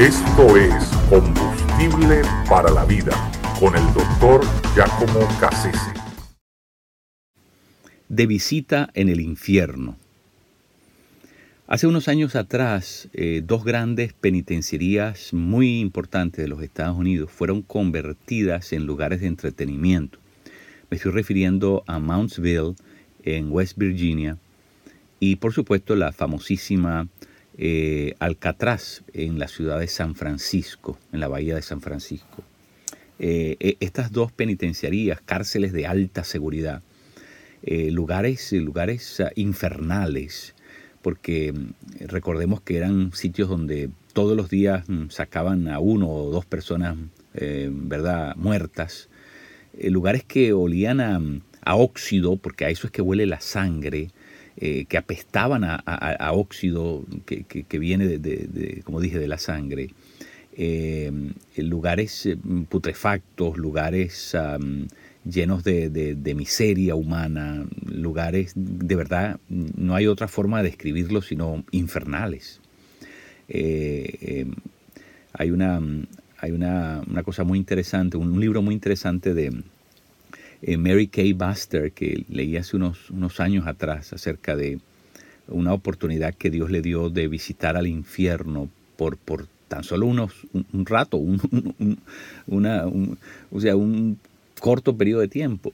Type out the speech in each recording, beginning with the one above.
Esto es Combustible para la Vida con el doctor Giacomo Cassese. De visita en el infierno. Hace unos años atrás, eh, dos grandes penitenciarías muy importantes de los Estados Unidos fueron convertidas en lugares de entretenimiento. Me estoy refiriendo a Mountsville, en West Virginia, y por supuesto la famosísima eh, Alcatraz en la ciudad de San Francisco, en la bahía de San Francisco. Eh, e, estas dos penitenciarías, cárceles de alta seguridad, eh, lugares, lugares ah, infernales, porque mm, recordemos que eran sitios donde todos los días mm, sacaban a uno o dos personas, ¿verdad?, muertas, lugares que olían a, a óxido, porque a eso es que huele la sangre, eh, que apestaban a, óxido que, viene, de, como dije, de la sangre. Eh, lugares eh, putrefactos, lugares llenos de, miseria humana, lugares de verdad, no hay otra forma de describirlos sino infernales. hay una, hay una, una, cosa muy interesante, un libro muy interesante de, eh, Mary Kay Buster, que leí hace unos, unos años atrás acerca de una oportunidad que Dios le dio de visitar al infierno por, por tan solo unos, un, rato, un, una, o sea, un corto periodo de tiempo.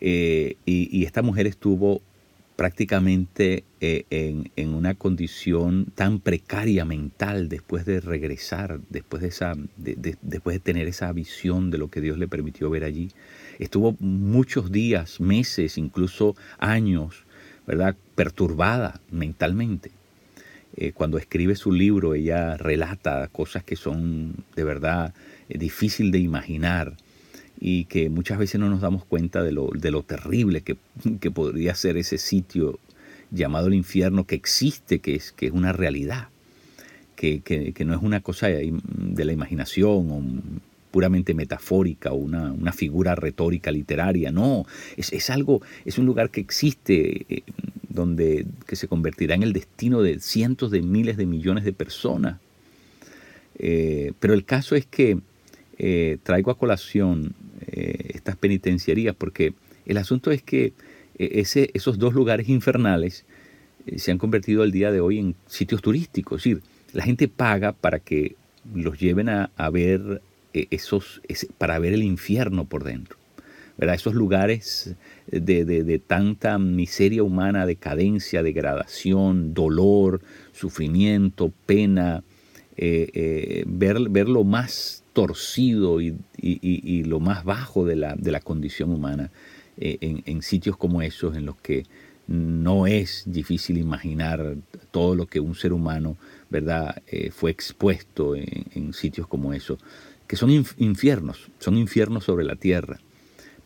Eh, y, esta mujer estuvo prácticamente eh, en, una condición tan precaria mental después de regresar, después de, esa, después de tener esa visión de lo que Dios le permitió ver allí. Estuvo muchos días, meses, incluso años, ¿verdad? Perturbada mentalmente. Eh, cuando escribe su libro, ella relata cosas que son de verdad eh, difícil de imaginar y que muchas veces no nos damos cuenta de lo, de lo terrible que, que, podría ser ese sitio llamado el infierno que existe, que es, que es una realidad, que, que, que no es una cosa de la imaginación o puramente metafórica o una, una figura retórica literaria, no, es, es, algo, es un lugar que existe, eh, donde que se convertirá en el destino de cientos de miles de millones de personas. Eh, pero el caso es que eh, traigo a colación estas penitenciarías porque el asunto es que ese, esos dos lugares infernales se han convertido al día de hoy en sitios turísticos. Es decir, la gente paga para que los lleven a, ver esos, para ver el infierno por dentro. ¿verdad? Esos lugares de, tanta miseria humana, decadencia, degradación, dolor, sufrimiento, pena, eh, eh, ver, ver, lo más torcido y, lo más bajo de la, de la condición humana eh, en, sitios como esos en los que no es difícil imaginar todo lo que un ser humano ¿verdad? fue expuesto en, sitios como esos que son infiernos, son infiernos sobre la tierra,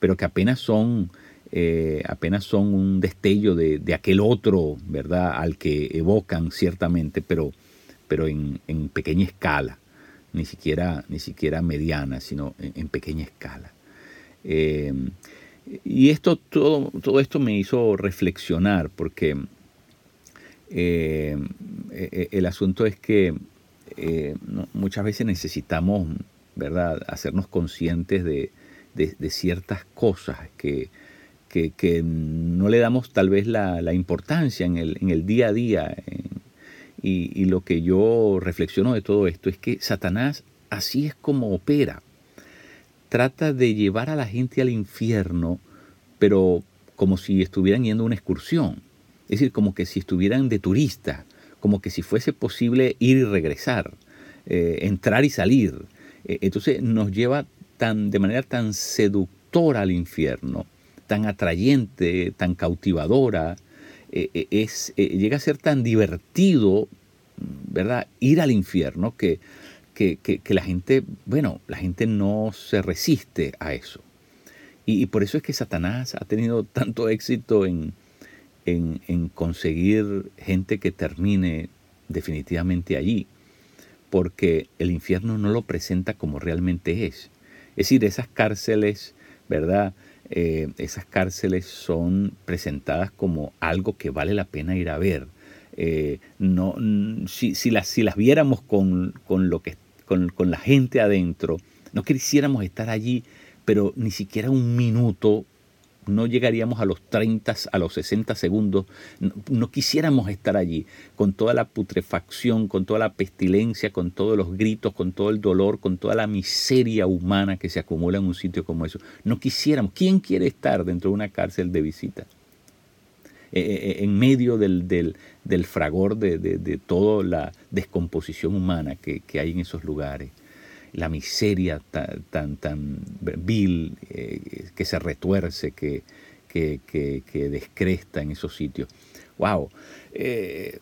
pero que apenas son, eh, apenas son un destello de, aquel otro, ¿verdad?, al que evocan ciertamente, pero, pero en, pequeña escala, ni siquiera, ni siquiera mediana, sino en, pequeña escala. Eh, y esto, todo, todo esto me hizo reflexionar, porque eh, el asunto es que muchas veces necesitamos ¿verdad? Hacernos conscientes de, ciertas cosas que, que, no le damos tal vez la, importancia en el, en el, día a día. Y, lo que yo reflexiono de todo esto es que Satanás así es como opera. Trata de llevar a la gente al infierno, pero como si estuvieran yendo a una excursión. Es decir, como que si estuvieran de turista, como que si fuese posible ir y regresar, eh, entrar y salir. Eh, entonces nos lleva tan, de manera tan seductora al infierno, tan atrayente, tan cautivadora, eh, eh, es, llega a ser tan divertido, ¿verdad? Ir al infierno que, que, la gente, bueno, la gente no se resiste a eso. Y, por eso es que Satanás ha tenido tanto éxito en, en conseguir gente que termine definitivamente allí porque el infierno no lo presenta como realmente es. Es decir, esas cárceles, ¿verdad? Eh, esas cárceles son presentadas como algo que vale la pena ir a ver. Eh, no, si, si, las, si las viéramos con, con lo que, con, con la gente adentro, no quisiéramos estar allí, pero ni siquiera un minuto no llegaríamos a los 30, a los 60 segundos, no, quisiéramos estar allí con toda la putrefacción, con toda la pestilencia, con todos los gritos, con todo el dolor, con toda la miseria humana que se acumula en un sitio como eso. No quisiéramos. ¿Quién quiere estar dentro de una cárcel de visita? Eh, eh, eh, en medio del, del, fragor de, de, toda la descomposición humana que, que hay en esos lugares la miseria tan, tan, vil eh, que se retuerce, que, que, descresta en esos sitios. ¡Wow! Eh,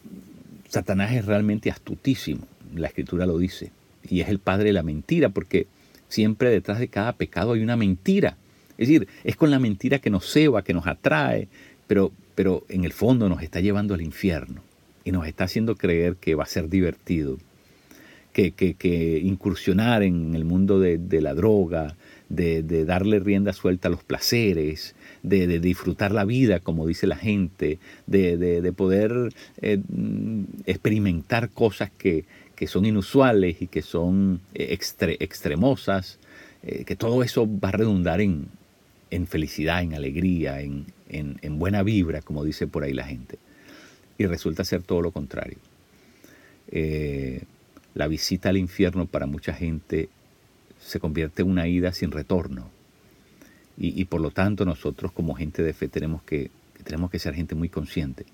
Satanás es realmente astutísimo, la escritura lo dice, y es el padre de la mentira, porque siempre detrás de cada pecado hay una mentira. Es decir, es con la mentira que nos ceba, que nos atrae, pero, pero en el fondo nos está llevando al infierno y nos está haciendo creer que va a ser divertido, que, incursionar en el mundo de, la droga, de, darle rienda suelta a los placeres, de, disfrutar la vida, como dice la gente, de, poder eh, experimentar cosas que, son inusuales y que son eh, extremosas, eh, que todo eso va a redundar en, felicidad, en alegría, en, buena vibra, como dice por ahí la gente. Y resulta ser todo lo contrario la visita al infierno para mucha gente se convierte en una ida sin retorno. Y, por lo tanto nosotros como gente de fe tenemos que, tenemos que ser gente muy consciente.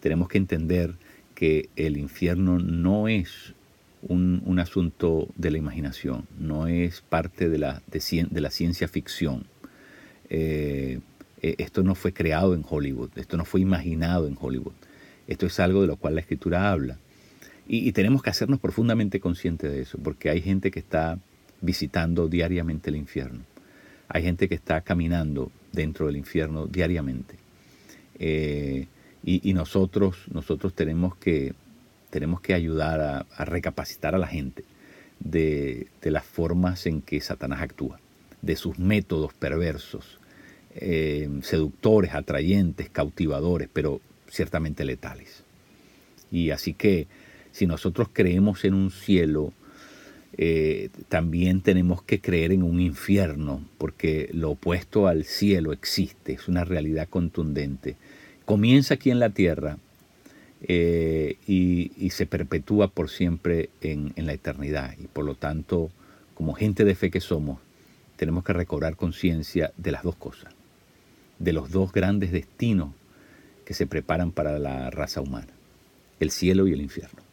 Tenemos que entender que el infierno no es un, asunto de la imaginación, no es parte de la, de, la ciencia ficción. Eh, eh, esto no fue creado en Hollywood, esto no fue imaginado en Hollywood. Esto es algo de lo cual la escritura habla. Y, tenemos que hacernos profundamente conscientes de eso, porque hay gente que está visitando diariamente el infierno. Hay gente que está caminando dentro del infierno diariamente. Eh, y, nosotros, nosotros tenemos, que, tenemos que ayudar a, recapacitar a la gente de, las formas en que Satanás actúa, de sus métodos perversos, eh, seductores, atrayentes, cautivadores, pero ciertamente letales. Y así que si nosotros creemos en un cielo, eh, también tenemos que creer en un infierno, porque lo opuesto al cielo existe, es una realidad contundente. Comienza aquí en la tierra eh, y, se perpetúa por siempre en, en la eternidad. Y por lo tanto, como gente de fe que somos, tenemos que recobrar conciencia de las dos cosas, de los dos grandes destinos que se preparan para la raza humana, el cielo y el infierno.